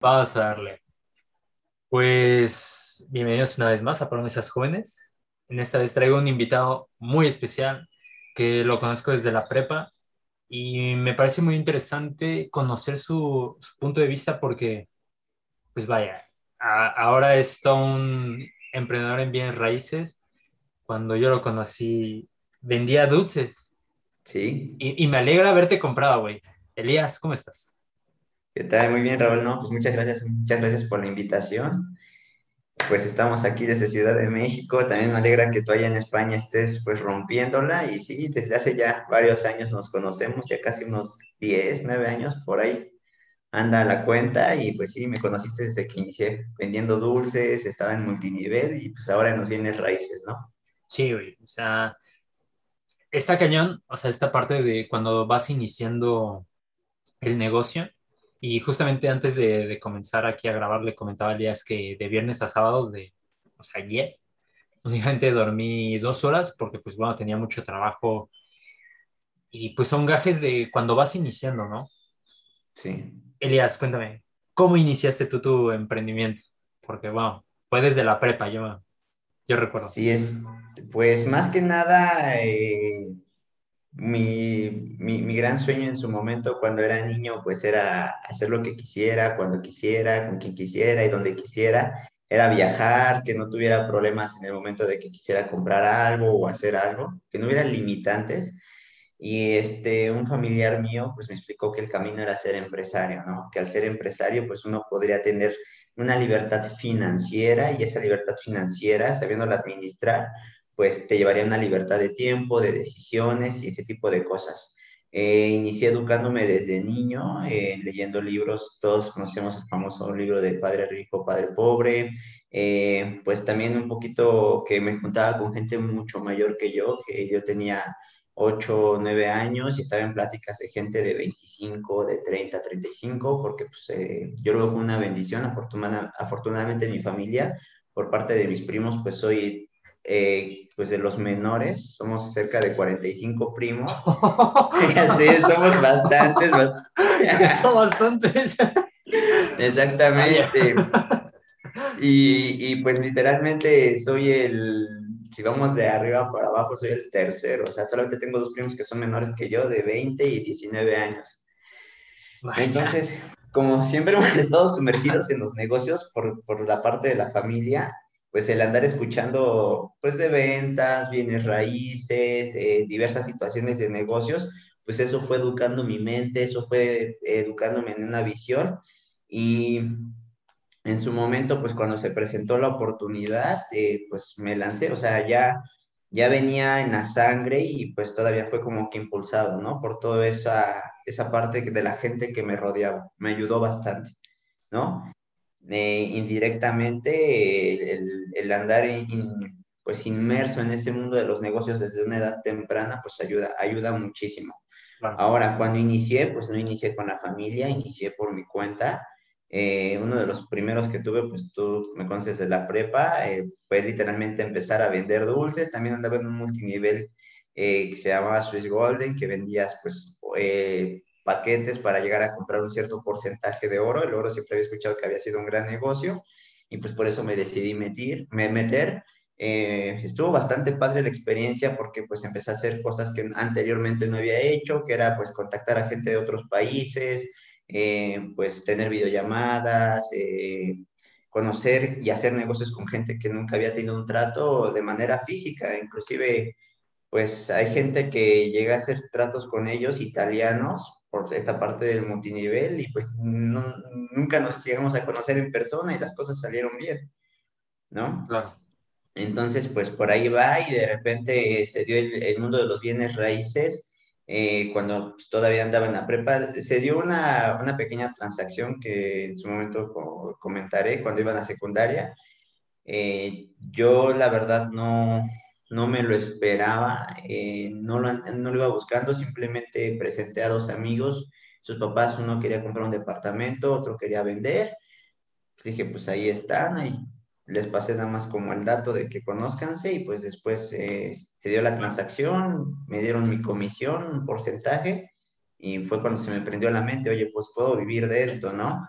Vamos a darle. Pues bienvenidos una vez más a Promesas Jóvenes. En esta vez traigo un invitado muy especial que lo conozco desde la prepa y me parece muy interesante conocer su, su punto de vista porque, pues vaya, a- ahora es todo un emprendedor en bienes raíces. Cuando yo lo conocí, vendía dulces Sí, y, y me alegra haberte comprado, güey. Elías, ¿cómo estás? ¿Qué tal? Muy bien, Raúl. No, pues muchas gracias, muchas gracias por la invitación. Pues estamos aquí desde Ciudad de México. También me alegra que tú allá en España estés pues rompiéndola. Y sí, desde hace ya varios años nos conocemos, ya casi unos 10, 9 años por ahí anda la cuenta. Y pues sí, me conociste desde que inicié vendiendo dulces, estaba en multinivel y pues ahora nos vienes raíces, ¿no? Sí, güey. O sea, está cañón, o sea, esta parte de cuando vas iniciando el negocio. Y justamente antes de, de comenzar aquí a grabar, le comentaba a Elías que de viernes a sábado, de, o sea, ayer, únicamente dormí dos horas porque, pues, bueno, tenía mucho trabajo. Y pues son gajes de cuando vas iniciando, ¿no? Sí. Elías, cuéntame, ¿cómo iniciaste tú tu emprendimiento? Porque, bueno, fue desde la prepa, yo, yo recuerdo. Sí, es, pues más que nada, eh, mi, mi, gran sueño en su momento cuando era niño, pues era hacer lo que quisiera, cuando quisiera, con quien quisiera y donde quisiera. Era viajar, que no tuviera problemas en el momento de que quisiera comprar algo o hacer algo, que no hubiera limitantes. Y este, un familiar mío, pues me explicó que el camino era ser empresario, ¿no? Que al ser empresario, pues uno podría tener una libertad financiera y esa libertad financiera, sabiéndola administrar, pues te llevaría una libertad de tiempo, de decisiones y ese tipo de cosas. Eh, inicié educándome desde niño, eh, leyendo libros, todos conocemos el famoso libro de Padre Rico, Padre Pobre, eh, pues también un poquito que me juntaba con gente mucho mayor que yo, que yo tenía 8 o 9 años y estaba en pláticas de gente de 25, de 30, 35, porque pues, eh, yo lo veo como una bendición. Afortuna- afortunadamente mi familia, por parte de mis primos, pues soy eh, pues de los menores, somos cerca de 45 primos. Así somos bastantes, bast- Eso bastantes. Exactamente. Y, y, pues literalmente soy el, si vamos de arriba para abajo, soy el tercero. O sea, solamente tengo dos primos que son menores que yo, de 20 y 19 años. Vaya. Entonces, como siempre hemos estado sumergidos en los negocios por, por la parte de la familia, pues el andar escuchando, pues de ventas, bienes raíces, eh, diversas situaciones de negocios, pues eso fue educando mi mente, eso fue educándome en una visión y en su momento, pues cuando se presentó la oportunidad, eh, pues me lancé, o sea, ya, ya venía en la sangre y pues todavía fue como que impulsado, ¿no? Por toda esa, esa parte de la gente que me rodeaba, me ayudó bastante, ¿no? Eh, indirectamente, el, el andar in- pues inmerso en ese mundo de los negocios desde una edad temprana, pues ayuda, ayuda muchísimo. Claro. Ahora, cuando inicié, pues no inicié con la familia, inicié por mi cuenta. Eh, uno de los primeros que tuve, pues tú me conoces de la prepa, eh, fue literalmente empezar a vender dulces. También andaba en un multinivel eh, que se llamaba Swiss Golden, que vendías pues eh, paquetes para llegar a comprar un cierto porcentaje de oro. El oro siempre había escuchado que había sido un gran negocio y pues por eso me decidí meter. Me meter. Eh, estuvo bastante padre la experiencia porque pues empecé a hacer cosas que anteriormente no había hecho, que era pues contactar a gente de otros países, eh, pues tener videollamadas, eh, conocer y hacer negocios con gente que nunca había tenido un trato de manera física, inclusive pues hay gente que llega a hacer tratos con ellos italianos por esta parte del multinivel y pues no- nunca nos llegamos a conocer en persona y las cosas salieron bien, ¿no? Claro. Entonces, pues por ahí va y de repente se dio el, el mundo de los bienes raíces. eh, cuando pues, todavía andaba en la prepa, se dio una, una pequeña transacción que en su momento co- comentaré cuando iba a la secundaria. Eh, yo la verdad no, no me lo esperaba, eh, no lo, no lo iba buscando, simplemente presenté a dos amigos, sus papás, uno quería comprar un departamento, otro quería vender, dije, pues ahí están, ahí les pasé nada más como el dato de que conózcanse y pues después eh, se dio la transacción, me dieron mi comisión, un porcentaje y fue cuando se me prendió la mente, oye, pues puedo vivir de esto, ¿no?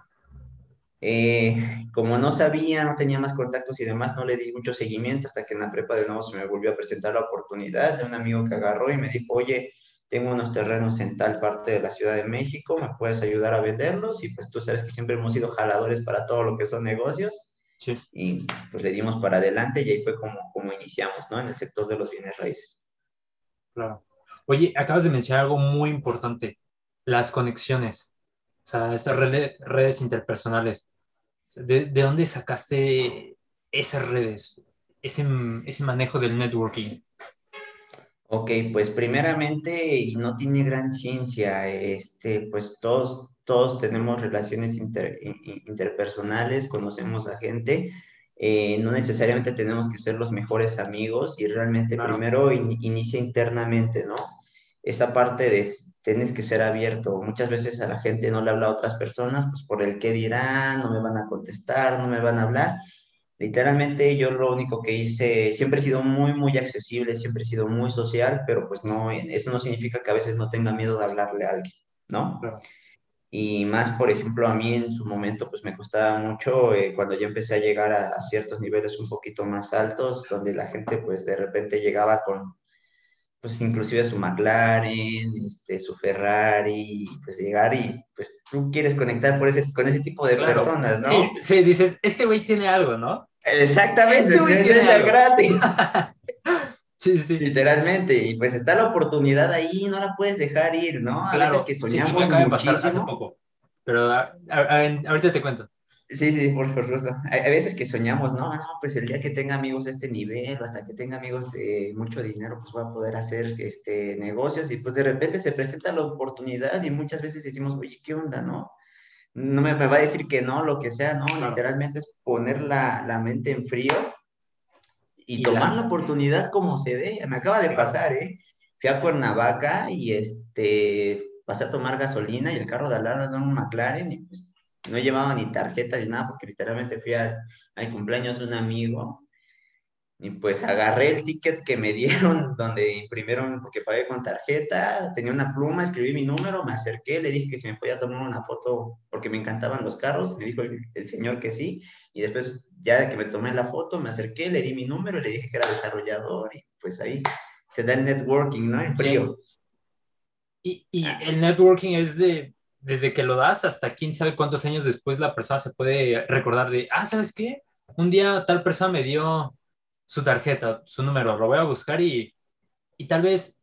Eh, como no sabía, no tenía más contactos y demás, no le di mucho seguimiento hasta que en la prepa de nuevo se me volvió a presentar la oportunidad de un amigo que agarró y me dijo, oye, tengo unos terrenos en tal parte de la Ciudad de México, ¿me puedes ayudar a venderlos? Y pues tú sabes que siempre hemos sido jaladores para todo lo que son negocios. Sí. Y pues le dimos para adelante y ahí fue como, como iniciamos, ¿no? En el sector de los bienes raíces. Claro. Oye, acabas de mencionar algo muy importante, las conexiones, sea, estas redes, interpersonales. ¿De, ¿De, dónde sacaste esas redes, ese, ese manejo del networking? Ok, pues primeramente no tiene gran ciencia, este, pues todos, todos tenemos relaciones inter, interpersonales, conocemos a gente, eh, no necesariamente tenemos que ser los mejores amigos y realmente claro. primero in, inicia internamente, ¿no? Esa parte de tienes que ser abierto. Muchas veces a la gente no le habla a otras personas, pues por el qué dirán, no me van a contestar, no me van a hablar. Literalmente yo lo único que hice, siempre he sido muy, muy accesible, siempre he sido muy social, pero pues no, eso no significa que a veces no tenga miedo de hablarle a alguien, ¿no? Claro. Y más, por ejemplo, a mí en su momento pues me costaba mucho eh, cuando yo empecé a llegar a, a, ciertos niveles un poquito más altos, donde la gente pues de repente llegaba con, pues inclusive su McLaren, este, su Ferrari, pues llegar y pues tú quieres conectar por ese, con ese tipo de claro. personas, ¿no? Sí, sí, dices, este güey tiene algo, ¿no? Exactamente, este güey tiene algo. gratis. sí, sí. Literalmente, y pues está la oportunidad ahí, no la puedes dejar ir, ¿no? A claro. veces que soñamos sí, me acaba de muchísimo. pasar hace poco, pero a, a, a, ahorita te cuento. Sí, sí, por supuesto. Hay, hay, veces que soñamos, ¿no? No, pues el día que tenga amigos de este nivel, o hasta que tenga amigos de mucho dinero, pues voy a poder hacer este, negocios y pues de repente se presenta la oportunidad y muchas veces decimos, oye, ¿qué onda, no? No me, me va a decir que no, lo que sea, ¿no? Claro. Literalmente es poner la, la, mente en frío y, Y tomar la oportunidad como se dé. Me acaba de pasar, ¿eh? Fui a Cuernavaca y este, pasé a tomar gasolina y el carro de al lado era un McLaren y pues no llevaba ni tarjeta ni nada, porque literalmente fui al, cumpleaños de un amigo y pues agarré el ticket que me dieron donde imprimieron, porque pagué con tarjeta, tenía una pluma, escribí mi número, me acerqué, le dije que si me podía tomar una foto porque me encantaban los carros, me dijo el, señor que sí, y después ya que me tomé la foto, me acerqué, le di mi número, le dije que era desarrollador y pues ahí se da el networking, ¿no? En frío. Y, y el networking es de desde que lo das hasta quién sabe cuántos años después la persona se puede recordar de, ah, ¿sabes qué? Un día tal persona me dio su tarjeta, su número, lo voy a buscar y, y tal vez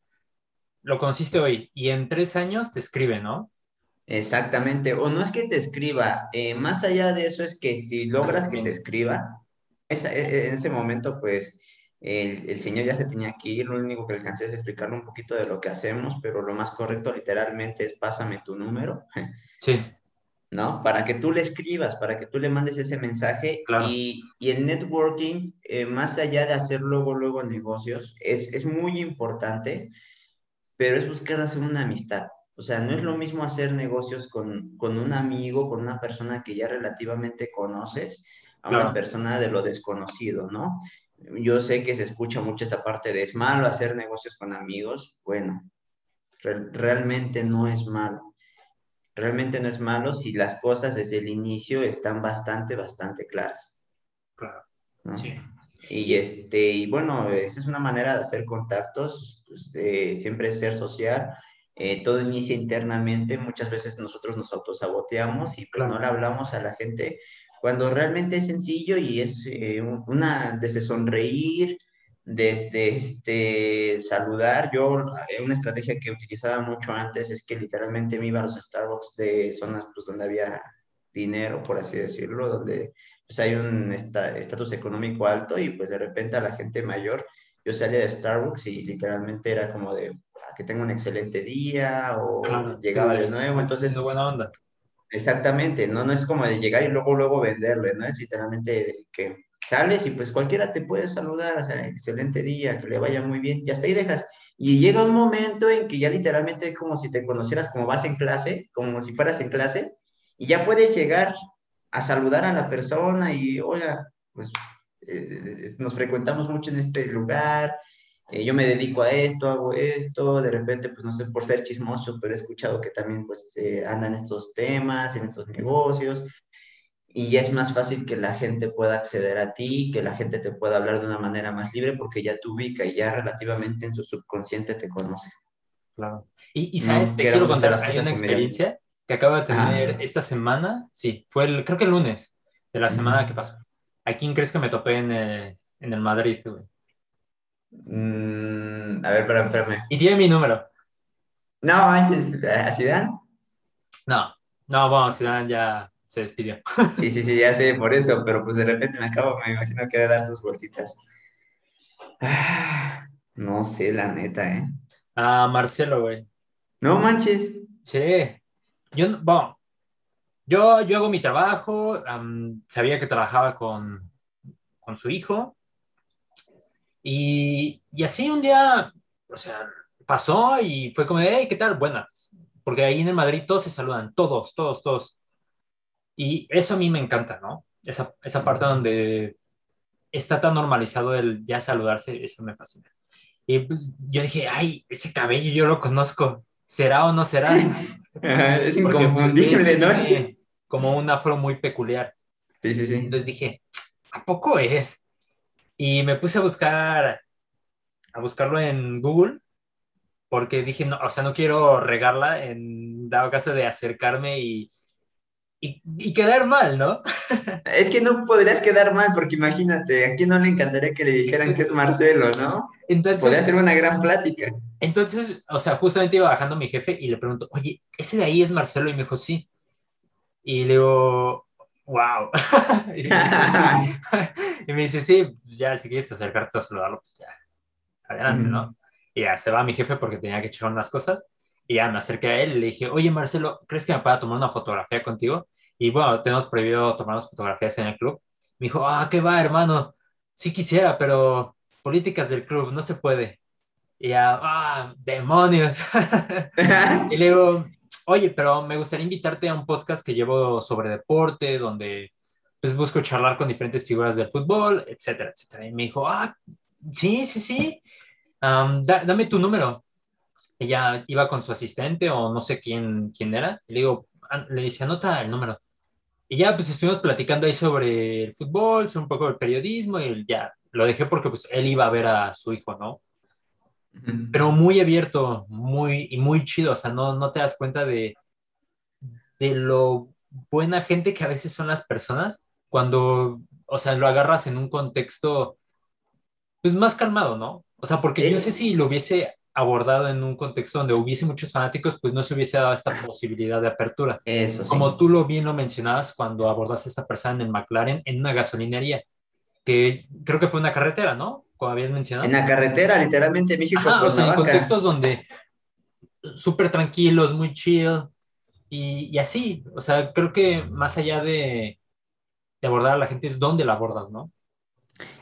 lo conociste hoy y en tres años te escribe, ¿no? Exactamente, o no es que te escriba, eh, más allá de eso es que si logras que te escriba, esa, e, en ese momento pues el, el, señor ya se tenía que ir, lo único que alcancé es explicarle un poquito de lo que hacemos, pero lo más correcto literalmente es pásame tu número. Sí. ¿No? Para que tú le escribas, para que tú le mandes ese mensaje claro. y, y, el networking, eh, más allá de hacer luego, luego negocios, es, es muy importante, pero es buscar hacer una amistad. O sea, no es lo mismo hacer negocios con, con un amigo, con una persona que ya relativamente conoces, a claro. una persona de lo desconocido, ¿no? Yo sé que se escucha mucho esta parte de es malo hacer negocios con amigos. Bueno, re realmente no es malo. Realmente no es malo si las cosas desde el inicio están bastante, bastante claras. Claro. ¿no? Sí. Y, este, y bueno, esa es una manera de hacer contactos, pues, de siempre ser social. Eh, todo inicia internamente, muchas veces nosotros nos autosaboteamos y pues claro. no le hablamos a la gente cuando realmente es sencillo y es eh, una desde sonreír, desde este, saludar. Yo, eh, una estrategia que utilizaba mucho antes es que literalmente me iba a los Starbucks de zonas pues, donde había dinero, por así decirlo, donde pues, hay un estatus económico alto y pues de repente a la gente mayor yo salía de Starbucks y literalmente era como de ah, que tenga un excelente día o claro, llegaba sí, de nuevo. Entonces, buena onda. Exactamente, ¿no? No es como de llegar y luego, luego venderle, ¿no? Es literalmente que sales y pues cualquiera te puede saludar, o sea, excelente día, que le vaya muy bien, y hasta ahí dejas. Y llega un momento en que ya literalmente es como si te conocieras como vas en clase, como si fueras en clase, y ya puedes llegar a saludar a la persona y, oiga, pues eh, nos frecuentamos mucho en este lugar, eh, yo me dedico a esto, hago esto, de repente, pues no sé, por ser chismoso, pero he escuchado que también pues eh, andan estos temas, en estos negocios, y ya es más fácil que la gente pueda acceder a ti, que la gente te pueda hablar de una manera más libre porque ya te ubica y ya relativamente en su subconsciente te conoce. Claro. Y, y sabes, te quiero contar, hay una experiencia que acabo de tener Ah. esta semana, sí, fue el, creo que el lunes de la semana Ujú. que pasó. ¿A quién crees que me topé en, eh, en el Madrid, güey? Mm, a ver, espérame, espérame. Y tiene mi número. No, manches, ¿a Zidane? No, no, bueno, Zidane ya se despidió. Sí, sí, sí, ya sé por eso, pero pues de repente me acabo, me imagino que va a dar sus vueltitas. Ah, no sé, la neta, ¿eh? A Marcelo, güey. No manches. Sí. Yo, no- bueno, yo, yo hago mi trabajo, sabía que trabajaba con, con su hijo y, y así un día, o sea, pasó y fue como, hey, ¿qué tal? Buenas. Porque ahí en el Madrid todos se saludan, todos, todos, todos. Y eso a mí me encanta, ¿no? Esa, esa parte donde está tan normalizado el ya saludarse, eso me fascina. Y pues, yo dije, ay, ese cabello yo lo conozco, ¿será o no será? Es Porque pues, inconfundible, que ¿no? como un afro muy peculiar. Sí, sí, sí. Entonces dije, ¿a poco es? Y me puse a buscar, a buscarlo en Google, porque dije, no, o sea, no quiero regarla en dado caso de acercarme y, y, y quedar mal, ¿no? Es que no podrías quedar mal, porque imagínate, a quién no le encantaría que le dijeran que es Marcelo, ¿no? Podría Entonces, ser una gran plática. entonces, o sea, justamente iba bajando mi jefe y le pregunto, oye, ¿ese de ahí es Marcelo? Y me dijo, sí. Y le digo, wow. y, me dice, sí. y me dice, sí, ya si quieres acercarte a saludarlo, pues ya, adelante, ¿no? Y ya se va mi jefe porque tenía que echar unas cosas. Y ya me acerqué a él y le dije, oye, Marcelo, ¿crees que me pueda tomar una fotografía contigo? Y bueno, tenemos prohibido tomarnos fotografías en el club. Me dijo, ah, ¿qué va, hermano? Sí quisiera, pero políticas del club, no se puede. Y ya, ah, demonios. y le digo, oye, pero me gustaría invitarte a un podcast que llevo sobre deporte, donde pues busco charlar con diferentes figuras del fútbol, etcétera, etcétera. Y me dijo, ah, sí, sí, sí, um, da, dame tu número. Ella iba con su asistente o no sé quién, quién era. Y le digo, le dice, anota el número. Y ya, pues estuvimos platicando ahí sobre el fútbol, sobre un poco del periodismo y ya, lo dejé porque pues él iba a ver a su hijo, ¿no? Pero muy abierto, muy, y muy chido, o sea, no, no te das cuenta de, de lo buena gente que a veces son las personas cuando, o sea, lo agarras en un contexto, pues más calmado, ¿no? O sea, porque yo sé si lo hubiese abordado en un contexto donde hubiese muchos fanáticos, pues no se hubiese dado esta posibilidad de apertura. Eso sí. Como tú lo bien lo mencionabas cuando abordaste a esta persona en el McLaren en una gasolinería, que creo que fue una carretera, ¿no? Como habías mencionado. En la carretera, literalmente, México. Ajá, o sea, en contextos donde súper tranquilos, muy chill y, y, así, o sea, creo que más allá de, de abordar a la gente es dónde la abordas, ¿no?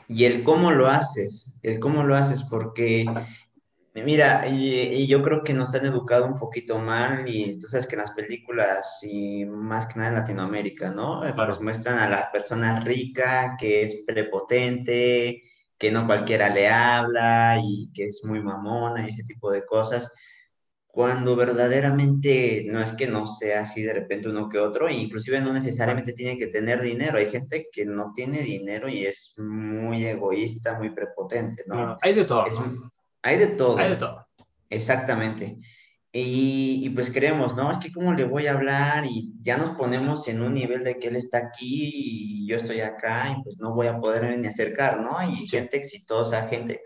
Y el cómo lo haces, el cómo lo haces, porque Mira, y, y, yo creo que nos han educado un poquito mal y tú sabes que en las películas y más que nada en Latinoamérica, ¿no? Claro. Pues muestran a la persona rica que es prepotente, que no cualquiera le habla y que es muy mamona y ese tipo de cosas, cuando verdaderamente no es que no sea así de repente uno que otro, e inclusive no necesariamente tiene que tener dinero, hay gente que no tiene dinero y es muy egoísta, muy prepotente. Hay de todo. Es, ¿no? Hay de todo. Hay de todo. Exactamente. Y, y, pues creemos, ¿no? Es que cómo le voy a hablar y ya nos ponemos en un nivel de que él está aquí y yo estoy acá y pues no voy a poder ni acercar, ¿no? Y gente exitosa, gente...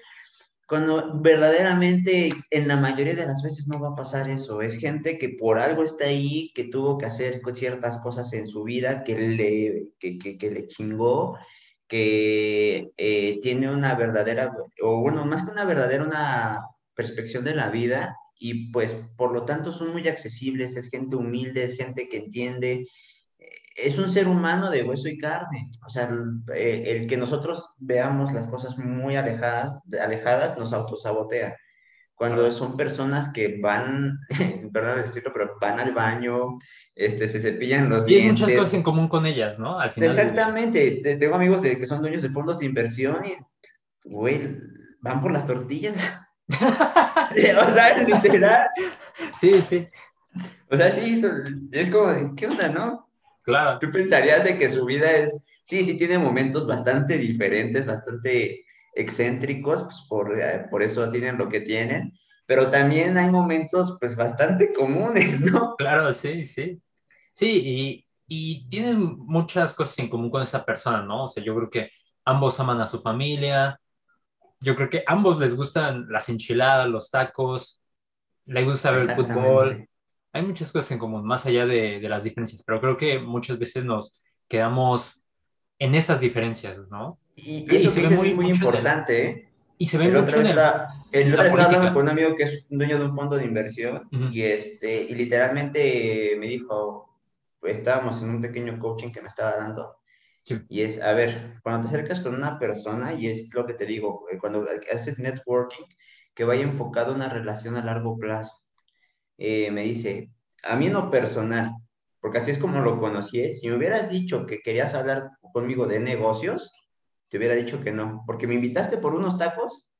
Cuando verdaderamente en la mayoría de las veces no va a pasar eso, es gente que por algo está ahí, que tuvo que hacer ciertas cosas en su vida, que le, que, que, que le chingó, que eh, tiene una verdadera, o bueno, más que una verdadera, una perspectiva de la vida y pues por lo tanto son muy accesibles, es gente humilde, es gente que entiende, es un ser humano de hueso y carne, o sea, el, el que nosotros veamos las cosas muy alejadas, alejadas nos autosabotea. Cuando son personas que van, perdón el estilo, pero van al baño, este, se cepillan los y dientes. Y hay muchas cosas en común con ellas, ¿no? Al final. Exactamente. Tengo amigos de, que son dueños de fondos de inversión y, güey, van por las tortillas. o sea, literal. Sí, sí. O sea, sí, es como, ¿qué onda, no? Claro. Tú pensarías de que su vida es, sí, sí tiene momentos bastante diferentes, bastante excéntricos, pues por, eh, por eso tienen lo que tienen, pero también hay momentos pues bastante comunes, ¿no? Claro, sí, sí. Sí, y, y tienen muchas cosas en común con esa persona, ¿no? O sea, yo creo que ambos aman a su familia, yo creo que ambos les gustan las enchiladas, los tacos, les gusta ver el fútbol. Hay muchas cosas en común, más allá de, de las diferencias, pero creo que muchas veces nos quedamos en esas diferencias, ¿no? Y, eso se ve muy, muy importante, ¿eh? Y se ve el mucho otro en está, el, otro está hablando con un amigo que es dueño de un fondo de inversión y, este, y literalmente me dijo, pues estábamos en un pequeño coaching que me estaba dando. Y es, a ver, cuando te acercas con una persona, y es lo que te digo, eh, cuando haces networking, que vaya enfocado en una relación a largo plazo. Eh, me dice, a mí en lo personal, porque así es como lo conocí, si me hubieras dicho que querías hablar conmigo de negocios, te hubiera dicho que no, porque me invitaste por unos tacos,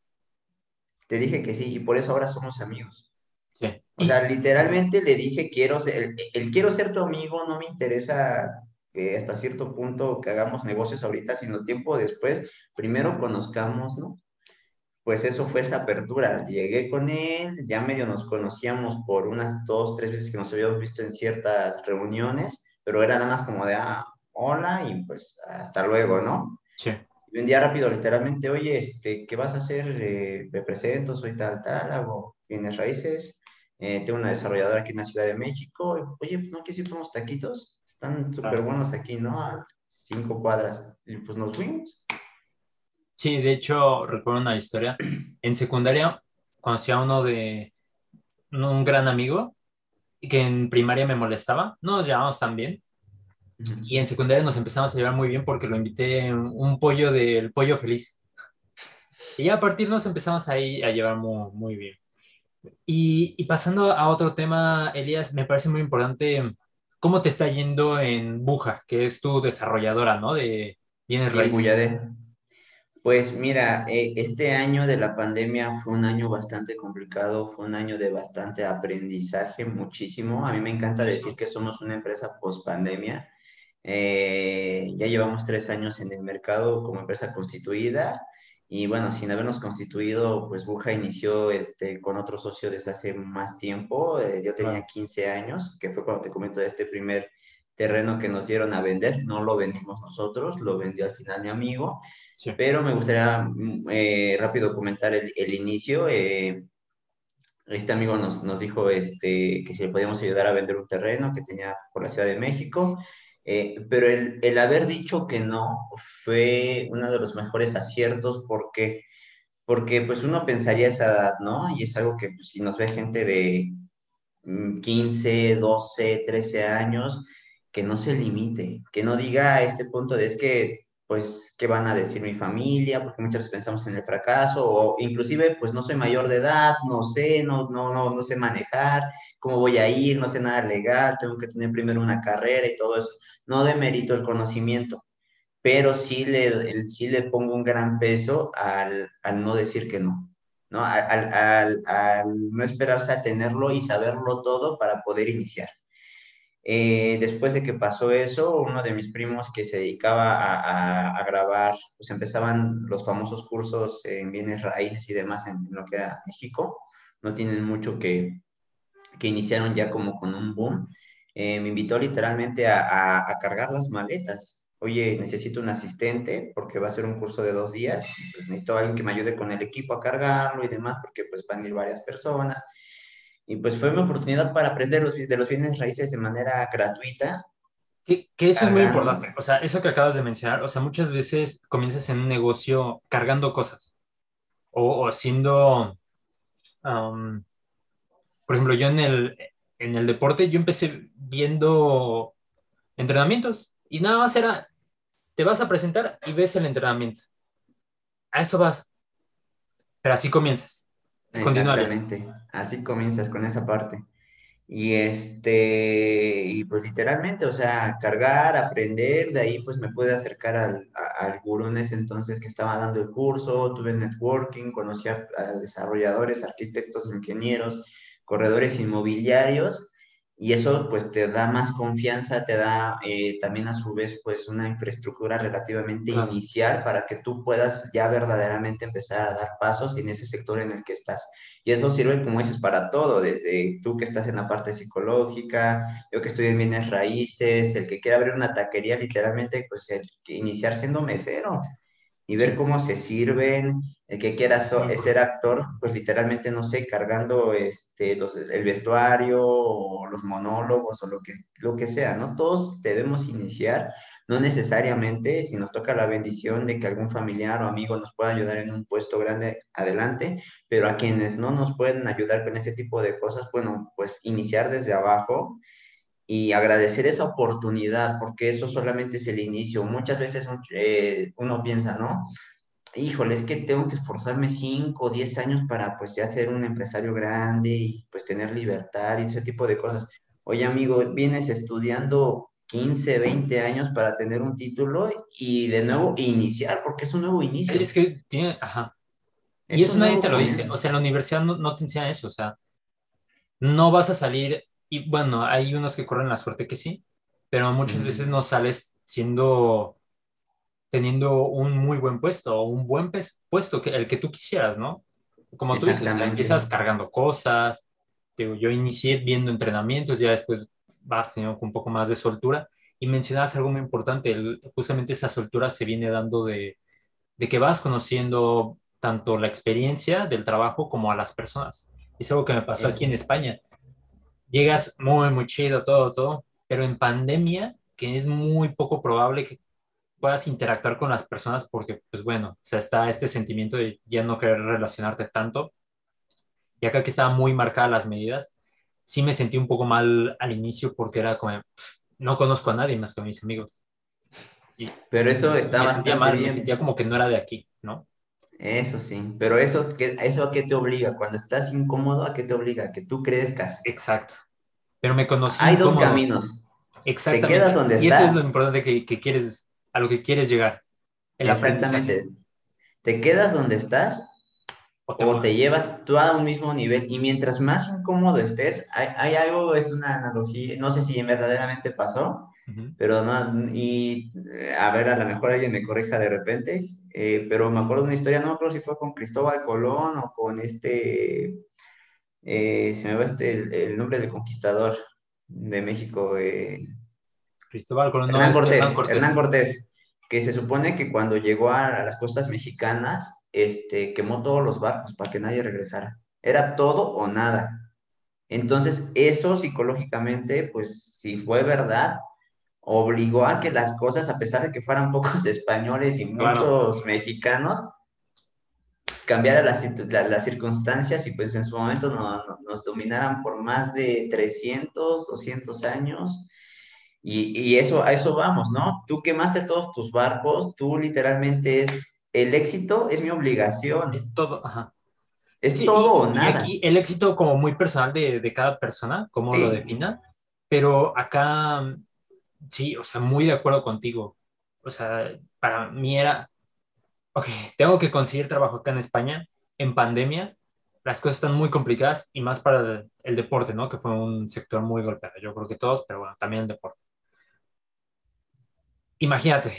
te dije que sí, y por eso ahora somos amigos. Sí. O sea, literalmente le dije, quiero ser, el, quiero ser tu amigo, no me interesa que hasta cierto punto que hagamos negocios ahorita, sino tiempo después, primero conozcamos, ¿no? Pues eso fue esa apertura. Llegué con él, ya medio nos conocíamos por unas dos, tres veces que nos habíamos visto en ciertas reuniones, pero era nada más como de, ah, hola y pues hasta luego, ¿no? Sí un día rápido, literalmente, oye, este, ¿qué vas a hacer? Eh, me presento, soy tal, tal, hago bienes raíces, eh, tengo una desarrolladora aquí en la Ciudad de México, oye, pues no qué si unos taquitos, están súper buenos aquí, ¿no? A cinco cuadras, y pues nos fuimos. Sí, de hecho, recuerdo una historia. En secundaria conocí a uno de un gran amigo que en primaria me molestaba, no nos llevamos tan bien, y en secundaria nos empezamos a llevar muy bien porque lo invité un pollo del pollo feliz. Y a partir nos empezamos ahí a llevar muy, muy bien. Y, y, pasando a otro tema, Elías, me parece muy importante cómo te está yendo en Buja, que es tu desarrolladora, ¿no? De bienes raíces. Pues mira, eh, este año de la pandemia fue un año bastante complicado, fue un año de bastante aprendizaje, muchísimo. A mí me encanta decir que somos una empresa post pandemia eh, ya llevamos tres años en el mercado como empresa constituida y bueno, sin habernos constituido, pues Buja inició este, con otro socio desde hace más tiempo. Eh, yo tenía 15 años, que fue cuando te comento de este primer terreno que nos dieron a vender. No lo vendimos nosotros, lo vendió al final mi amigo. Pero me gustaría mm, eh, rápido comentar el, el inicio. este amigo nos, nos dijo este, que si le podíamos ayudar a vender un terreno que tenía por la Ciudad de México. Eh, pero el, el, haber dicho que no fue uno de los mejores aciertos porque, porque pues uno pensaría esa edad, ¿no? Y es algo que pues, si nos ve gente de 15, 12, 13 años, que no se limite, que no diga a este punto de es que pues, ¿qué van a decir mi familia? Porque muchas veces pensamos en el fracaso, o inclusive, pues, no soy mayor de edad, no sé, no, no, no, no sé manejar, cómo voy a ir, no sé nada legal, tengo que tener primero una carrera y todo eso no demerito el conocimiento, pero sí le, sí le pongo un gran peso al, no decir que no, ¿no? Al, no esperarse a tenerlo y saberlo todo para poder iniciar. Eh, después de que pasó eso, uno de mis primos que se dedicaba a, grabar, pues empezaban los famosos cursos en bienes raíces y demás en, lo que era México. No tienen mucho que, que iniciaron ya como con un boom. Eh, me invitó literalmente a, a, cargar las maletas. Oye, necesito un asistente porque va a ser un curso de dos días. Pues necesito a alguien que me ayude con el equipo a cargarlo y demás porque pues van a ir varias personas. Y pues fue mi oportunidad para aprender los, de los bienes raíces de manera gratuita. Que, que eso es muy importante. O sea, eso que acabas de mencionar, o sea, muchas veces comienzas en un negocio cargando cosas o, o siendo, um, por ejemplo, yo en el, en el deporte yo empecé viendo entrenamientos y nada más era, te vas a presentar y ves el entrenamiento. A eso vas. Pero así comienzas. Exactamente. Así comienzas con esa parte. Y este, y pues literalmente, o sea, cargar, aprender, de ahí pues me pude acercar al, al gurú en ese entonces que estaba dando el curso, tuve networking, conocí a desarrolladores, arquitectos, ingenieros, corredores inmobiliarios y eso pues te da más confianza, te da eh, también a su vez pues una infraestructura relativamente inicial para que tú puedas ya verdaderamente empezar a dar pasos en ese sector en el que estás. Y eso sirve, como dices, para todo, desde tú que estás en la parte psicológica, yo que estoy en bienes raíces, el que quiera abrir una taquería, literalmente, pues el, iniciar siendo mesero y ver cómo se sirven, el que quiera ser actor, pues literalmente, no sé, cargando este, el vestuario o los monólogos o lo que, lo que sea, ¿no? Todos debemos iniciar, no necesariamente si nos toca la bendición de que algún familiar o amigo nos pueda ayudar en un puesto grande adelante, pero a quienes no nos pueden ayudar con ese tipo de cosas, bueno, pues iniciar desde abajo y agradecer esa oportunidad, porque eso solamente es el inicio. Muchas veces eh, uno piensa, ¿no? Híjole, es que tengo que esforzarme 5 o 10 años para pues ya ser un empresario grande y pues tener libertad y ese tipo de cosas. Oye, amigo, vienes estudiando 15, 20 años para tener un título y de nuevo iniciar, porque es un nuevo inicio. Es que tiene, ajá. y eso nadie te lo dice, o sea, la universidad no, no te enseña eso, o sea, no vas a salir y bueno, hay unos que corren la suerte que sí, pero muchas veces no sales siendo, teniendo un muy buen puesto o un buen puesto, que, el que tú quisieras, ¿no? Como tú dices, empiezas cargando cosas. yo inicié viendo entrenamientos, ya después vas teniendo un poco más de soltura. Y mencionabas algo muy importante, justamente esa soltura se viene dando de, de que vas conociendo tanto la experiencia del trabajo como a las personas. Es algo que me pasó aquí en España llegas muy, muy chido, todo, todo, pero en pandemia, que es muy poco probable que puedas interactuar con las personas porque, pues bueno, o sea, está este sentimiento de ya no querer relacionarte tanto. Y acá que estaban muy marcadas las medidas, sí me sentí un poco mal al inicio porque era como, no conozco a nadie más que a mis amigos. Y pero eso estaba me sentía mal, me sentía como que no era de aquí, ¿no? Eso sí, pero eso, ¿eso a qué te obliga? Cuando estás incómodo, ¿a qué te obliga? Que tú crezcas. Exacto. Pero me conocí. Hay dos caminos. Exactamente. Te quedas donde y eso es lo importante que, que, quieres, a lo que quieres llegar. El Exactamente. Te quedas donde estás o te, llevas tú a un mismo nivel y mientras más incómodo estés, hay, hay, algo, es una analogía, no sé si verdaderamente pasó, pero no, y eh, a ver, a lo mejor alguien me corrija de repente, eh, pero me acuerdo de una historia, no me acuerdo si fue con Cristóbal Colón o con este, eh, se me va este, el, nombre del conquistador de México. Cristóbal Colón, Hernán, Cortés, Hernán, Cortés, que se supone que cuando llegó a, las costas mexicanas, este, quemó todos los barcos para que nadie regresara. Era todo o nada. Entonces, eso psicológicamente, pues si fue verdad, obligó a que las cosas, a pesar de que fueran pocos españoles y muchos mexicanos, cambiara las, las, circunstancias y pues en su momento nos dominaran por más de 300, 200 años. Y, y, eso, a eso vamos, ¿no? Tú quemaste todos tus barcos, tú literalmente es, el éxito es mi obligación. Es todo, ajá. Es todo o nada. aquí el éxito como muy personal de, de cada persona, como lo defina, pero acá sí, o sea, muy de acuerdo contigo. O sea, para mí era, ok, tengo que conseguir trabajo acá en España en pandemia. Las cosas están muy complicadas y más para el, deporte, ¿no? Que fue un sector muy golpeado. Yo creo que todos, pero bueno, también el deporte. Imagínate,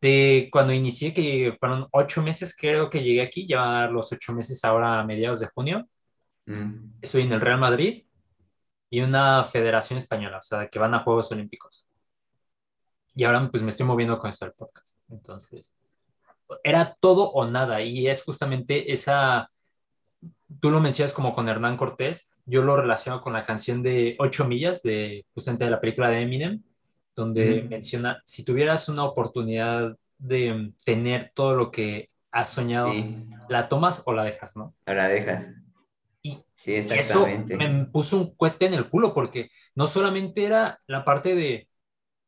de cuando inicié, que fueron ocho meses, creo que llegué aquí, ya los ocho meses ahora a mediados de junio. Mm. Estoy en el Real Madrid y una federación española, o sea, que van a Juegos Olímpicos y ahora pues me estoy moviendo con esto del podcast. Entonces, era todo o nada y es justamente esa, tú lo mencionas como con Hernán Cortés, yo lo relaciono con la canción de Ocho Millas, de justamente de la película de Eminem, donde menciona, si tuvieras una oportunidad de tener todo lo que has soñado, ¿la tomas o la dejas, no? O la dejas. Y sí, exactamente. eso me puso un cohete en el culo porque no solamente era la parte de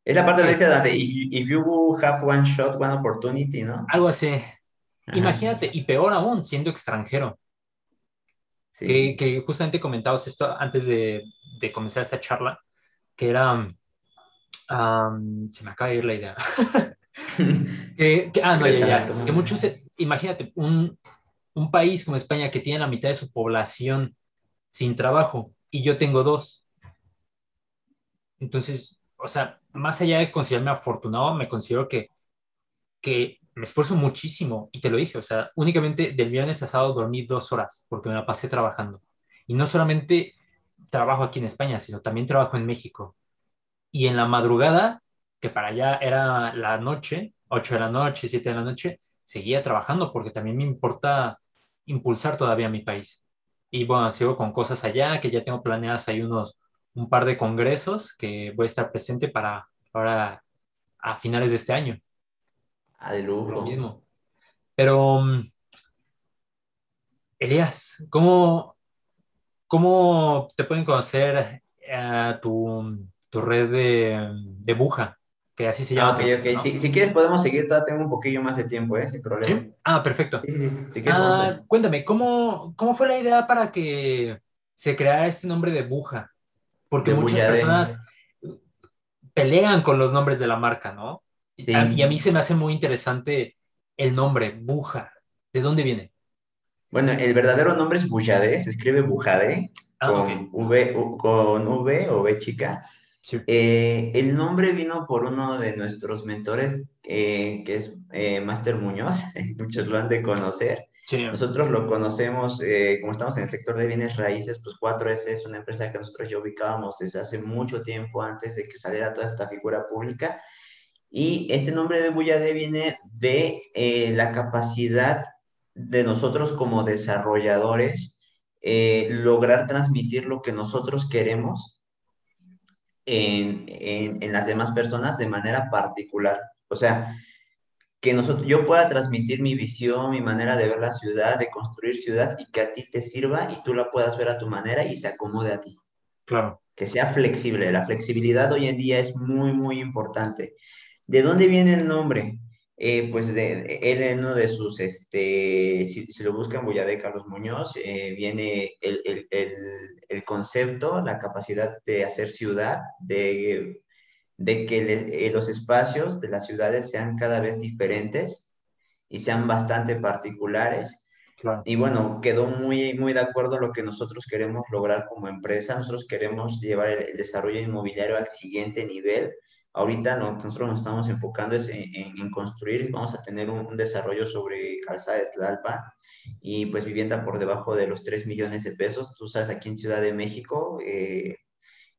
es la parte de esa de if, you have one shot, one opportunity, ¿no? Algo así. Imagínate, y peor aún, siendo extranjero. Que, que, justamente comentabas esto antes de, de, comenzar esta charla, que era. Se me acaba de ir la idea. que, ah, no, ya, ya. Que muchos, imagínate, un, un país como España que tiene la mitad de su población sin trabajo y yo tengo dos Entonces, o sea, más allá de considerarme afortunado, me considero que, que me esfuerzo muchísimo y te lo dije, o sea, únicamente del viernes a sábado dormí dos horas porque me la pasé trabajando. Y no solamente trabajo aquí en España, sino también trabajo en México. Y en la madrugada, que para allá era la noche, 8 de la noche, 7 de la noche, seguía trabajando porque también me importa impulsar todavía mi país. Y bueno, sigo con cosas allá, que ya tengo planeadas hay unos, un par de congresos que voy a estar presente para ahora a finales de este año. Ah, de lujo. Lo mismo. Pero, mm, Elías, ¿cómo, cómo te pueden conocer a eh, tu, tu, red de, de Buja? Que así se llama. Ah, ok, ok. Si, si, quieres podemos seguir, todavía tengo un poquillo más de tiempo, ¿eh? Sin problema. ¿Sí? Ah, perfecto. Sí, sí. Ah, cuéntame, ¿cómo, ¿cómo fue la idea para que se creara este nombre de Buja? Porque De muchas personas pelean con los nombres de la marca, ¿no? Sí. A- Y a mí se me hace muy interesante el nombre, Buja. ¿De dónde viene? Bueno, el verdadero nombre es Bujade, se escribe Bujade, Ah. V, con V o V chica. Sí. Eh, el nombre vino por uno de nuestros mentores, eh, que es eh, Máster Muñoz, muchos lo han de conocer. Sí, Nosotros lo conocemos, como estamos en el sector de bienes raíces, pues 4S es una empresa que nosotros ya ubicábamos desde hace mucho tiempo antes de que saliera toda esta figura pública. Y este nombre de Buyade viene de la capacidad de nosotros como desarrolladores lograr transmitir lo que nosotros queremos en, en, en las demás personas de manera particular. O sea, que nosotros, yo pueda transmitir mi visión, mi manera de ver la ciudad, de construir ciudad y que a ti te sirva y tú la puedas ver a tu manera y se acomode a ti. claro. Que sea flexible. La flexibilidad hoy en día es muy, muy importante. ¿De dónde viene el nombre? Eh, pues de, de- él en uno de sus, este, si, si lo buscan, Boyade Carlos Muñoz, eh, viene el, el, el, el concepto, la capacidad de hacer ciudad, de de que le- eh, los espacios de las ciudades sean cada vez diferentes y sean bastante particulares. Claro. Y bueno, quedó muy, muy de acuerdo a lo que nosotros queremos lograr como empresa. Nosotros queremos llevar el desarrollo inmobiliario al siguiente nivel. Ahorita no, nosotros nos estamos enfocando es en, en, en construir, vamos a tener un, un, desarrollo sobre calzada de Tlalpa y pues vivienda por debajo de los 3 millones de pesos. Tú sabes, aquí en Ciudad de México, eh,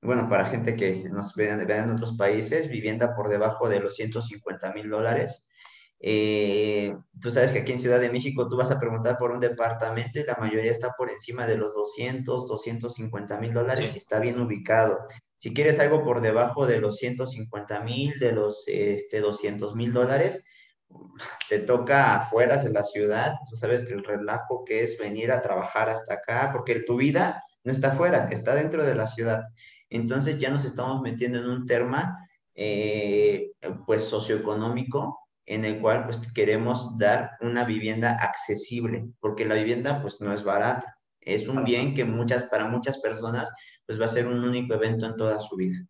bueno, para gente que nos vean, vean en otros países, vivienda por debajo de los 150 mil dólares. Eh, tú sabes que aquí en Ciudad de México tú vas a preguntar por un departamento y la mayoría está por encima de los 200, 250 mil dólares Sí. y está bien ubicado. Si quieres algo por debajo de los 150 mil, de los este, 200 mil dólares, te toca afuera de la ciudad. Tú sabes que el relajo que es venir a trabajar hasta acá, porque tu vida no está afuera, está dentro de la ciudad. Entonces ya nos estamos metiendo en un tema, eh, pues, socioeconómico, en el cual, pues, queremos dar una vivienda accesible, porque la vivienda, pues, no es barata. Es un bien que muchas, para muchas personas, pues, va a ser un único evento en toda su vida,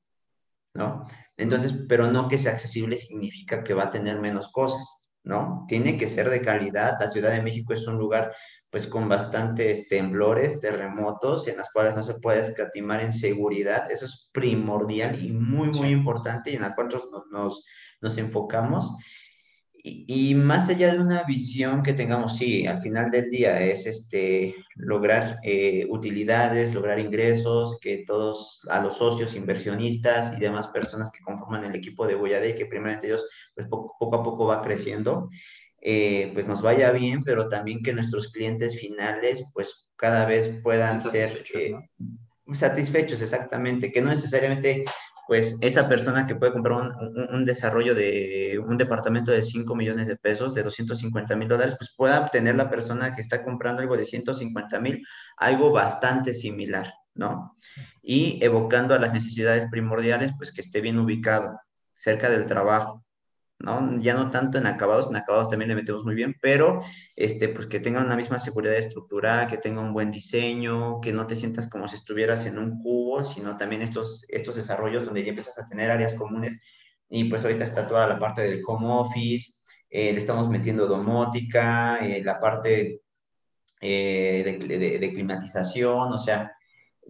¿no? Entonces, pero no que sea accesible significa que va a tener menos cosas, ¿no? Tiene que ser de calidad. La Ciudad de México es un lugar pues con bastantes temblores, terremotos, en las cuales no se puede escatimar en seguridad. Eso es primordial y muy, muy importante y en la cual nos, nos, nos enfocamos. Y, más allá de una visión que tengamos, sí, al final del día es este, lograr eh, utilidades, lograr ingresos, que todos, a los socios, inversionistas y demás personas que conforman el equipo de Boyade, que primeramente ellos, pues poco, poco a poco va creciendo, eh, pues nos vaya bien, pero también que nuestros clientes finales pues cada vez puedan ser eh, ¿no? satisfechos, exactamente, que no necesariamente pues esa persona que puede comprar un, un, desarrollo de un departamento de 5 millones de pesos, de 250 mil dólares, pues pueda obtener la persona que está comprando algo de 150 mil, algo bastante similar, ¿no? Y evocando a las necesidades primordiales, pues que esté bien ubicado, cerca del trabajo, ¿no? Ya no tanto en acabados, en acabados también le metemos muy bien, pero este, pues que tenga una misma seguridad estructural, que tenga un buen diseño, que no te sientas como si estuvieras en un cubo, sino también estos, estos desarrollos donde ya empiezas a tener áreas comunes y pues ahorita está toda la parte del home office, eh, le estamos metiendo domótica, eh, la parte eh, de, de, de, climatización, o sea,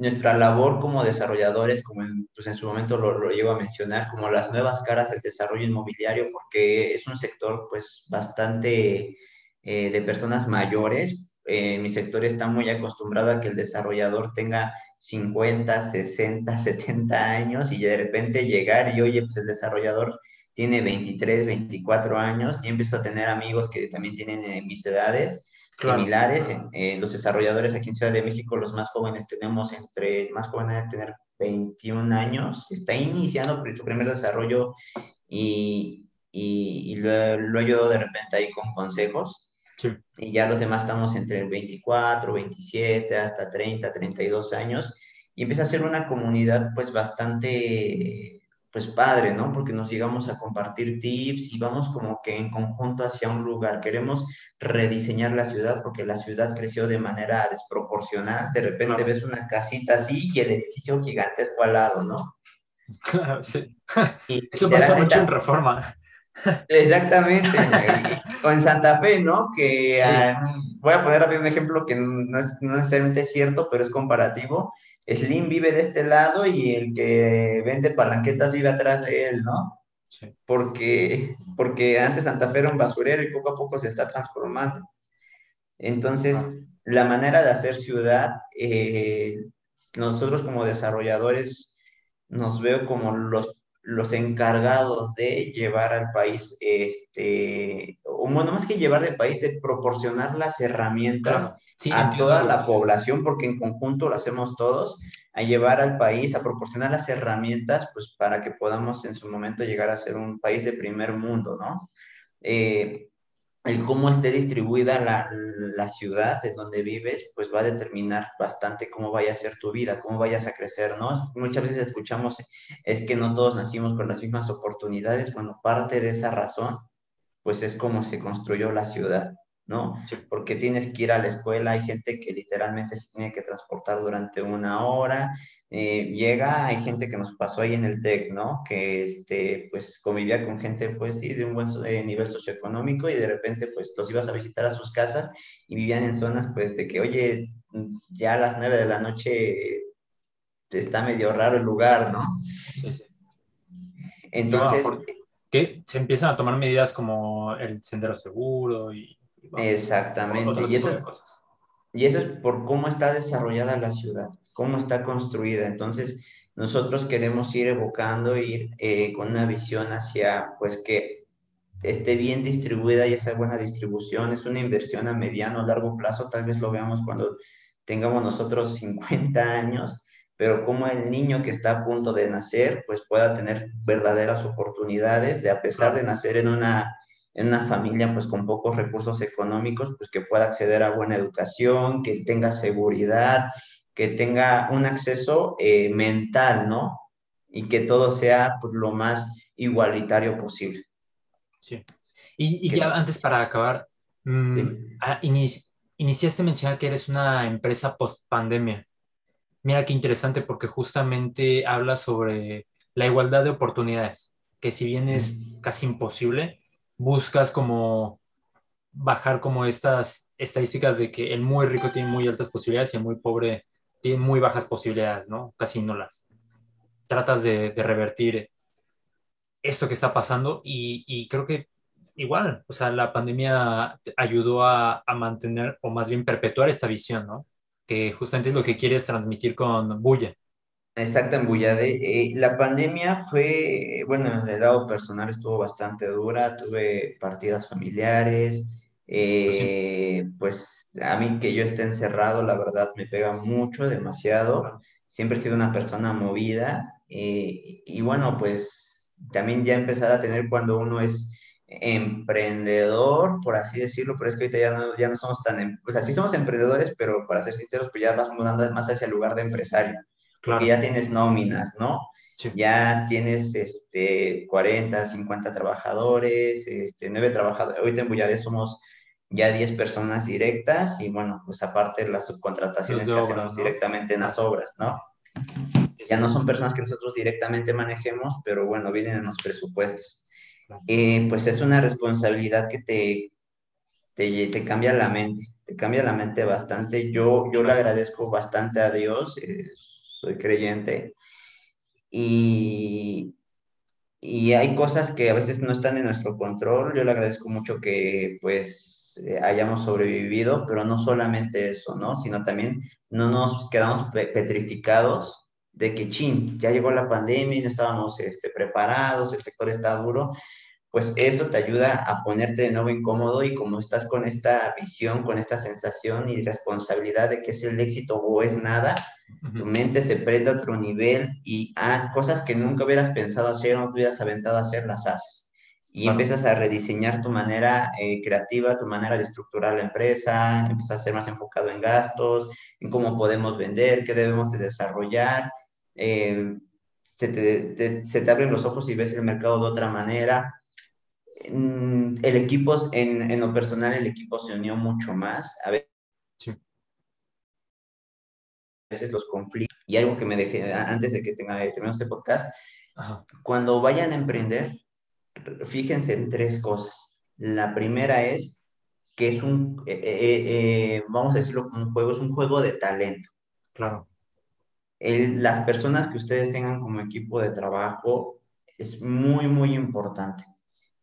nuestra labor como desarrolladores, como en, pues en su momento lo, lo llevo a mencionar, como las nuevas caras del desarrollo inmobiliario, porque es un sector pues bastante eh, de personas mayores. Eh, mi sector está muy acostumbrado a que el desarrollador tenga 50, 60, 70 años y de repente llegar y oye, pues el desarrollador tiene 23, 24 años y empiezo a tener amigos que también tienen eh, mis edades similares. Eh, los desarrolladores aquí en Ciudad de México, los más jóvenes tenemos entre, más jóvenes de tener 21 años, está iniciando su primer desarrollo y, y, lo, lo he ayudado de repente ahí con consejos. Sí. Y ya los demás estamos entre 24, 27, hasta 30, 32 años. Y empieza a ser una comunidad pues bastante pues padre, ¿no? Porque nos llegamos a compartir tips y vamos como que en conjunto hacia un lugar. Queremos rediseñar la ciudad porque la ciudad creció de manera desproporcional. De repente ves una casita así y el edificio gigantesco al lado, ¿no? Claro, sí. Y Eso pasa mucho en Reforma. Exactamente. o en Santa Fe, ¿no? Que ah, voy a poner un ejemplo que no es, no es necesariamente cierto, pero es comparativo Slim vive de este lado y el que vende palanquetas vive atrás de él, ¿no? Sí. Porque, porque antes Santa Fe era un basurero y poco a poco se está transformando. Entonces, la manera de hacer ciudad, eh, nosotros como desarrolladores nos veo como los, los encargados de llevar al país, este, o bueno, más que llevar del país, de proporcionar las herramientas a toda la población, porque en conjunto lo hacemos todos, a llevar al país, a proporcionar las herramientas, pues para que podamos en su momento llegar a ser un país de primer mundo, ¿no? Eh, el cómo esté distribuida la, la, ciudad en donde vives, pues va a determinar bastante cómo vaya a ser tu vida, cómo vayas a crecer, ¿no? Muchas veces escuchamos, es que no todos nacimos con las mismas oportunidades, bueno, parte de esa razón, pues es cómo se construyó la ciudad. ¿No? Porque tienes que ir a la escuela, hay gente que literalmente se tiene que transportar durante una hora, eh, llega, hay gente que nos pasó ahí en el TEC, ¿no? Que, este, pues, convivía con gente, pues, sí, de un buen eh, nivel socioeconómico y de repente, pues, los ibas a visitar a sus casas y vivían en zonas, pues, de que, oye, ya a las nueve de la noche está medio raro el lugar, ¿no? Sí, sí. Entonces... que se empiezan a tomar medidas como el sendero seguro y Exactamente. Y eso, y eso es por cómo está desarrollada la ciudad, cómo está construida. Entonces, nosotros queremos ir evocando, ir eh, con una visión hacia, pues, que esté bien distribuida y esa buena distribución es una inversión a mediano, o largo plazo, tal vez lo veamos cuando tengamos nosotros 50 años, pero como el niño que está a punto de nacer, pues pueda tener verdaderas oportunidades de, a pesar de nacer en una en una familia pues con pocos recursos económicos, pues que pueda acceder a buena educación, que tenga seguridad, que tenga un acceso eh, mental, ¿no? Y que todo sea pues, lo más igualitario posible. Sí. Y, y ya antes para acabar, mm, ah, iniciaste a mencionar que eres una empresa post pandemia. Mira qué interesante porque justamente habla sobre la igualdad de oportunidades, que si bien es casi imposible, buscas como bajar como estas estadísticas de que el muy rico tiene muy altas posibilidades y el muy pobre tiene muy bajas posibilidades, ¿no? Casi no las. Tratas de, revertir esto que está pasando y, creo que igual, o sea, la pandemia ayudó a, mantener o más bien perpetuar esta visión, ¿no? Que justamente es lo que quieres transmitir con Bulla. Exacto, en Bullade. Eh, la pandemia fue, bueno, en el lado personal estuvo bastante dura, tuve partidas familiares, eh, pues a mí que yo esté encerrado, la verdad me pega mucho, demasiado. Siempre he sido una persona movida eh, y bueno, pues también ya empezar a tener cuando uno es emprendedor, por así decirlo, pero es que ahorita ya no, ya no somos tan, em, pues así somos emprendedores, pero para ser sinceros, pues ya vas mudando más hacia el lugar de empresario Claro. ya tienes nóminas, ¿no? Ya tienes este, 40, 50 trabajadores, este, 9 trabajadores. Ahorita en Bullade somos ya 10 personas directas y bueno, pues aparte las subcontrataciones que hacemos directamente en las obras, ¿no? Ya no son personas que nosotros directamente manejemos, pero bueno, vienen en los presupuestos. Eh, pues es una responsabilidad que te, te, te, cambia la mente, te cambia la mente bastante. Yo, yo le agradezco bastante a Dios. Soy creyente. Y, y hay cosas que a veces no están en nuestro control. Yo le agradezco mucho que pues eh, hayamos sobrevivido, pero no solamente eso, ¿no? Sino también no nos quedamos petrificados de que, chin, ya llegó la pandemia, no estábamos este, preparados, el sector está duro, pues eso te ayuda a ponerte de nuevo incómodo y como estás con esta visión, con esta sensación y responsabilidad de que es el éxito o es nada, tu mente se prende a otro nivel y ah, cosas que nunca hubieras pensado hacer o no te hubieras aventado a hacer, las haces. Y empiezas a rediseñar tu manera eh, creativa, tu manera de estructurar la empresa, empiezas a ser más enfocado en gastos, en cómo podemos vender, qué debemos de desarrollar. Eh, se, te, se te abren los ojos y ves el mercado de otra manera el equipo, en, en, lo personal, el equipo se unió mucho más. A veces, los conflictos. Y algo que me dejé, antes de que tenga, terminemos este podcast, cuando vayan a emprender, fíjense en tres cosas. La primera es que es un, eh, eh, eh, vamos a decirlo como un juego, es un juego de talento. Claro. las personas que ustedes tengan como equipo de trabajo es muy, muy importante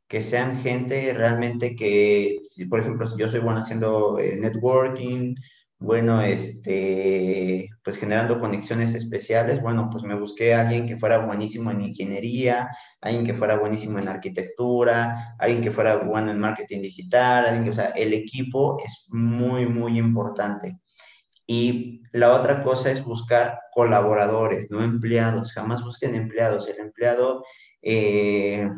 que sean gente realmente que, por ejemplo, si yo soy bueno haciendo eh, networking, bueno, este, pues generando conexiones especiales, bueno, pues me busqué a alguien que fuera buenísimo en ingeniería, alguien que fuera buenísimo en arquitectura, alguien que fuera bueno en marketing digital, alguien o sea, el equipo es muy, muy importante. Y la otra cosa es buscar colaboradores, no empleados, jamás busquen empleados. El empleado, eh,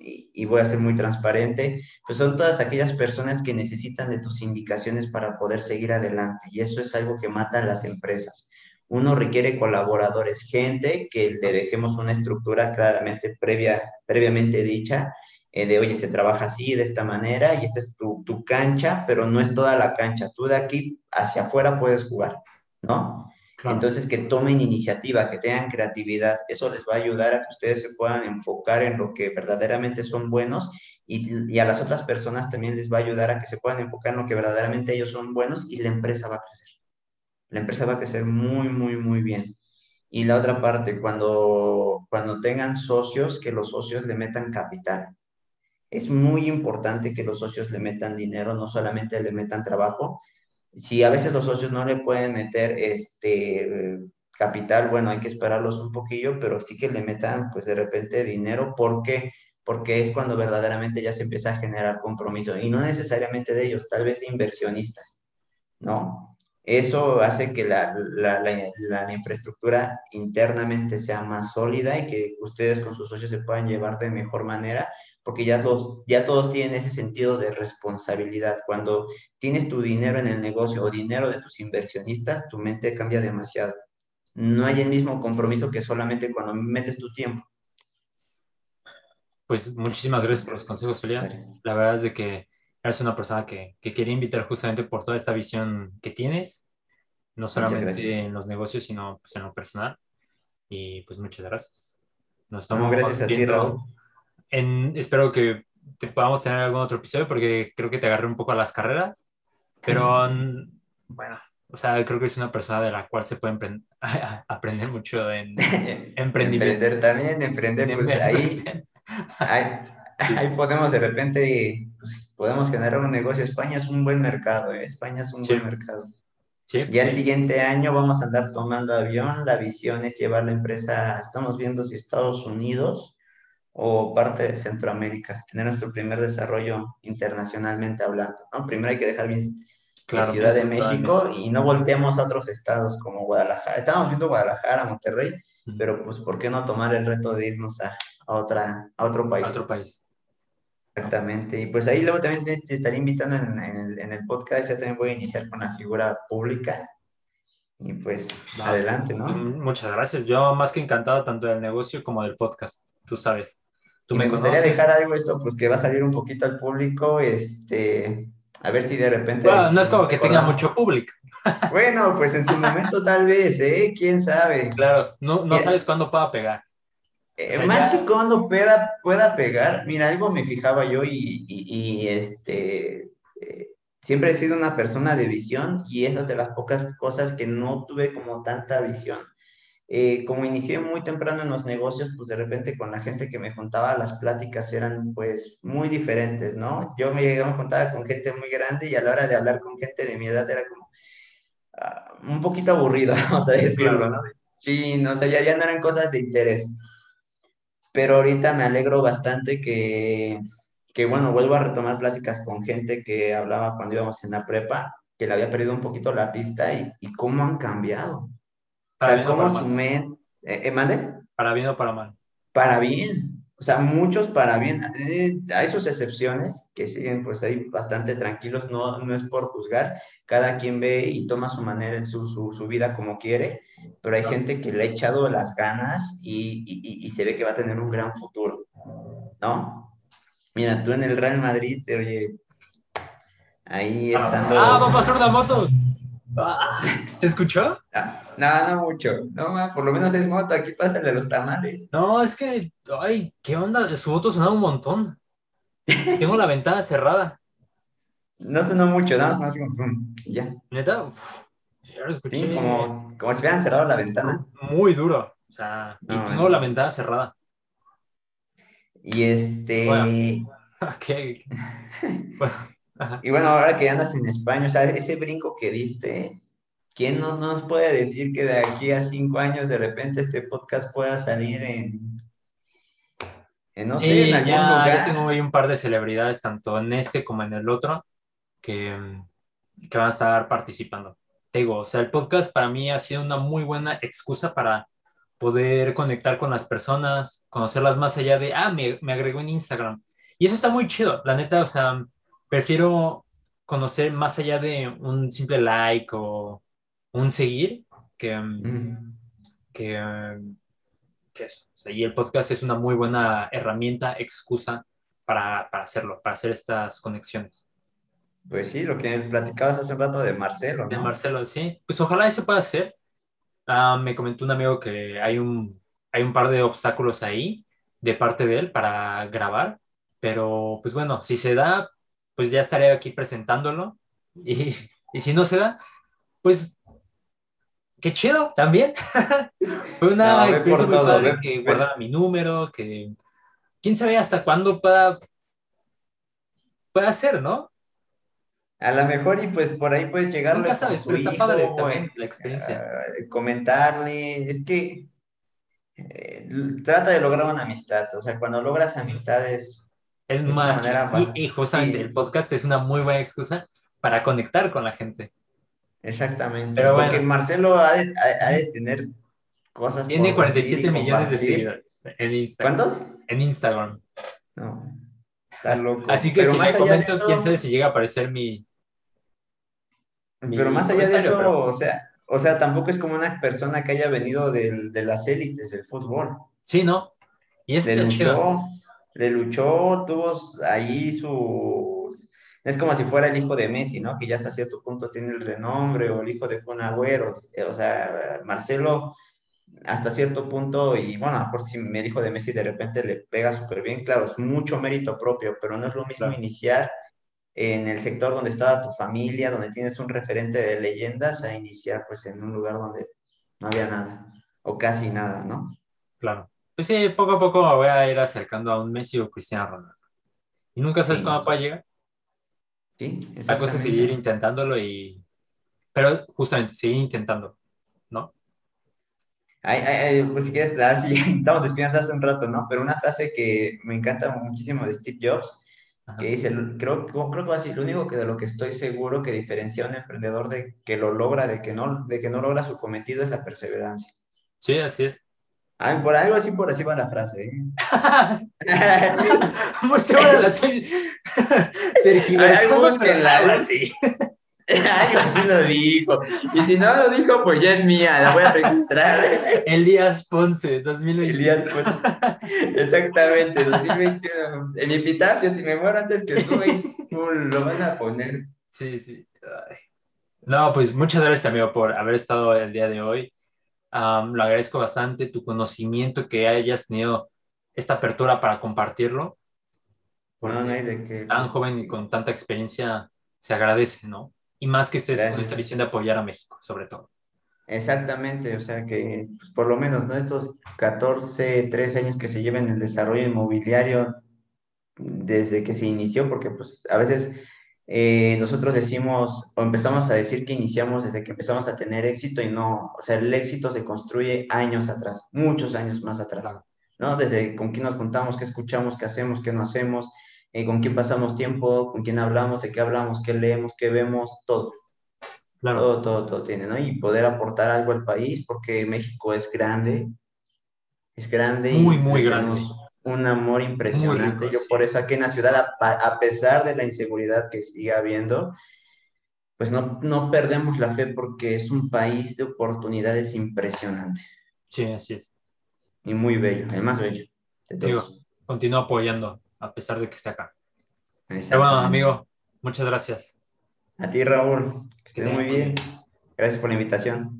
y, voy a ser muy transparente, pues son todas aquellas personas que necesitan de tus indicaciones para poder seguir adelante y eso es algo que mata a las empresas. Uno requiere colaboradores, gente que le dejemos una estructura claramente previa, previamente dicha, eh, de oye, se trabaja así, de esta manera, y esta es tu, tu cancha, pero no es toda la cancha. Tú de aquí hacia afuera puedes jugar, ¿no? Entonces, que tomen iniciativa, que tengan creatividad, eso les va a ayudar a que ustedes se puedan enfocar en lo que verdaderamente son buenos y, y, a las otras personas también les va a ayudar a que se puedan enfocar en lo que verdaderamente ellos son buenos y la empresa va a crecer. La empresa va a crecer muy, muy, muy bien. Y la otra parte, cuando, cuando tengan socios, que los socios le metan capital. Es muy importante que los socios le metan dinero, no solamente le metan trabajo, si a veces los socios no le pueden meter este capital, bueno, hay que esperarlos un poquillo, pero sí que le metan pues de repente dinero. ¿Por qué? Porque es cuando verdaderamente ya se empieza a generar compromiso y no necesariamente de ellos, tal vez de inversionistas, ¿no? Eso hace que la, la, la, infraestructura internamente sea más sólida y que ustedes con sus socios se puedan llevar de mejor manera porque ya todos, ya todos tienen ese sentido de responsabilidad. Cuando tienes tu dinero en el negocio o dinero de tus inversionistas, tu mente cambia demasiado. No hay el mismo compromiso que solamente cuando metes tu tiempo. Pues muchísimas gracias por los consejos, Elian. La verdad es de que eres una persona que, que quería invitar justamente por toda esta visión que tienes, no solamente en los negocios, sino pues, en lo personal. Y pues muchas gracias. Nos estamos gracias viendo espero que te podamos tener algún otro episodio porque creo que te agarré un poco a las carreras, pero bueno, o sea, creo que es una persona de la cual se puede aprender mucho en emprendimiento. Emprender también, emprender, pues ahí, ahí, podemos de repente, pues, podemos generar un negocio. España es un buen mercado, ¿eh? España es un buen mercado. Sí, ya el siguiente año vamos a andar tomando avión, la visión es llevar la empresa, estamos viendo si Estados Unidos o parte de Centroamérica, tener nuestro primer desarrollo internacionalmente hablando, ¿no? Primero hay que dejar bien la Ciudad de México y no volteemos a otros estados como Guadalajara. Estábamos viendo Guadalajara, Monterrey, pero pues ¿por qué no tomar el reto de irnos a, otra, a otro país? otro país. Exactamente, y pues ahí luego también te, estaré invitando en, el, en, el, podcast, ya también voy a iniciar con la figura pública, y pues adelante, ¿no? Muchas gracias. Yo más que encantado tanto del negocio como del podcast, tú sabes. Tú me, gustaría dejar algo esto, pues que va a salir un poquito al público, este, a ver si de repente... Bueno, no es como que tenga mucho público. Bueno, pues en su momento tal vez, ¿eh? ¿Quién sabe? Claro, no, no sabes cuándo pueda pegar. Eh, más que cuando pueda, pueda pegar, mira, algo me fijaba yo y, y, este, siempre he sido una persona de visión y esas de las pocas cosas que no tuve como tanta visión. eh, como inicié muy temprano en los negocios, pues de repente con la gente que me juntaba, las pláticas eran pues muy diferentes, ¿no? Yo me llegaba a juntar con gente muy grande y a la hora de hablar con gente de mi edad era como ah, un poquito aburrido, vamos a decirlo, ¿no? Sí, no, o sea, ya, ya no eran cosas de interés. Pero ahorita me alegro bastante que, que, bueno, vuelvo a retomar pláticas con gente que hablaba cuando íbamos en la prepa, que le había perdido un poquito la pista y, y cómo han cambiado. O sea, cómo su mente... Eh, ¿Mande? Para bien o para mal. Para bien. O sea, muchos para bien. Eh, hay sus excepciones que siguen pues ahí bastante tranquilos, no, no es por juzgar. Cada quien ve y toma su manera, su, su, su vida como quiere, pero hay gente que le ha echado las ganas y, y, y, se ve que va a tener un gran futuro, ¿no? Mira, tú en el Real Madrid, oye, ahí estando... ¡Ah, va a pasar una moto! ¿Se escuchó? Ah, no, no mucho. No, por lo menos es moto. Aquí pasa de los tamales. No, es que, ay, ¿qué onda? Su moto sonaba un montón. Tengo la ventana cerrada. No sonó mucho, nada más así como, ya. ¿Neta? Uf, ya lo escuché. Sí, como, como si hubieran cerrado la ventana. Muy duro. O sea, y tengo la ventana cerrada. Y este... Bueno. Okay. bueno. Y bueno, ahora que andas en España, o sea, ese brinco que diste, ¿quién no nos puede decir que de aquí a cinco años de repente este podcast pueda salir en, en no sé, en algún ya, lugar? Ya tengo ahí un par de celebridades, tanto en este como en el otro, que, que van a estar participando. Te digo, o sea, el podcast para mí ha sido una muy buena excusa para poder conectar con las personas, conocerlas más allá de, ah, me, me agregó en Instagram. Y eso está muy chido, la neta, o sea, prefiero conocer más allá de un simple like o un seguir que, mm. que, que eso. y el podcast es una muy buena herramienta, excusa para, para, hacerlo, para hacer estas conexiones. Pues sí, lo que platicabas hace un rato de Marcelo. ¿no? De Marcelo, sí. Pues ojalá eso pueda ser. Ah, me comentó un amigo que hay un, hay un par de obstáculos ahí de parte de él para grabar, pero pues bueno, si se da, pues ya estaré aquí presentándolo. Y, y si no se da, pues qué chido también. Fue una experiencia muy padre que guardara mi número, que quién sabe hasta cuándo pueda, pueda ser, ¿no? A lo mejor y pues por ahí puedes llegar. Nunca sabes, pero está padre también la experiencia. Uh, comentarle, es que eh, trata de lograr una amistad, o sea, cuando logras amistades es más, y, justamente el podcast es una muy buena excusa para conectar con la gente. Exactamente. Pero Porque Marcelo ha de, ha, de, tener cosas. Tiene 47 millones de seguidores en Instagram. ¿Cuántos? En Instagram. No. Está loco. Así que si me comento, eso... quién sabe si llega a aparecer mi. Pero más allá de eso, pero... o sea, o sea, tampoco es como una persona que haya venido de, de las élites del fútbol. Sí, ¿no? Y es el chido le luchó, tuvo ahí sus... Es como si fuera el hijo de Messi, ¿no? Que ya hasta cierto punto tiene el renombre, o el hijo de Kun Agüero. O sea, Marcelo hasta cierto punto, y bueno, por si me dijo de Messi de repente le pega súper bien, claro, es mucho mérito propio, pero no es lo mismo iniciar en el sector donde estaba tu familia, donde tienes un referente de leyendas, a iniciar pues en un lugar donde no había nada, o casi nada, ¿no? Claro. Pues sí, poco a poco me voy a ir acercando a un Messi o Cristiano Ronaldo. Y nunca sabes sí. cuándo puede llegar. Sí, La cosa es seguir intentándolo y... Pero justamente, seguir intentando, ¿no? Ay, ay, pues si quieres, dar, si estamos despidiendo hace un rato, ¿no? Pero una frase que me encanta muchísimo de Steve Jobs, Ajá. que dice, creo, creo que va a decir, lo único que de lo que estoy seguro que diferencia a un emprendedor de que lo logra, de que no, de que no logra su cometido es la perseverancia. Sí, así es. Ay, por algo así, por así va la frase. ¿eh? Muy segura la tergiversando, pero la así. Ay, así lo dijo. Y si no lo dijo, pues ya es mía, la voy a registrar. Elías Ponce, 2021. Elías Ponce. Exactamente, 2021. En epitafio, si me muero antes que tú, lo van a poner. Sí, sí. Ay. No, pues muchas gracias, amigo, por haber estado el día de hoy. Um, lo agradezco bastante, tu conocimiento, que hayas tenido esta apertura para compartirlo. No, no hay de qué. Tan joven y con tanta experiencia se agradece, ¿no? Y más que estés Gracias. con esta visión de apoyar a México, sobre todo. Exactamente, o sea que pues, por lo menos, ¿no? Estos 14, 13 años que se lleven el desarrollo inmobiliario desde que se inició, porque pues a veces eh, nosotros decimos o empezamos a decir que iniciamos desde que empezamos a tener éxito y no, o sea, el éxito se construye años atrás, muchos años más atrás, ¿no? Desde con quién nos juntamos, qué escuchamos, qué hacemos, qué no hacemos, eh, con quién pasamos tiempo, con quién hablamos, de qué hablamos, qué leemos, qué vemos, todo. Todo, todo, todo tiene, ¿no? Y poder aportar algo al país, porque México es grande, es grande. Muy, y muy grande. Un amor impresionante. Yo por eso aquí en la ciudad, a, pesar de la inseguridad que sigue habiendo, pues no, no perdemos la fe porque es un país de oportunidades impresionante. Sí, así es. Y muy bello, el más bello. Digo, continúo apoyando a pesar de que esté acá. Pero bueno, amigo, muchas gracias. A ti, Raúl. Que estés muy bien. Gracias por la invitación.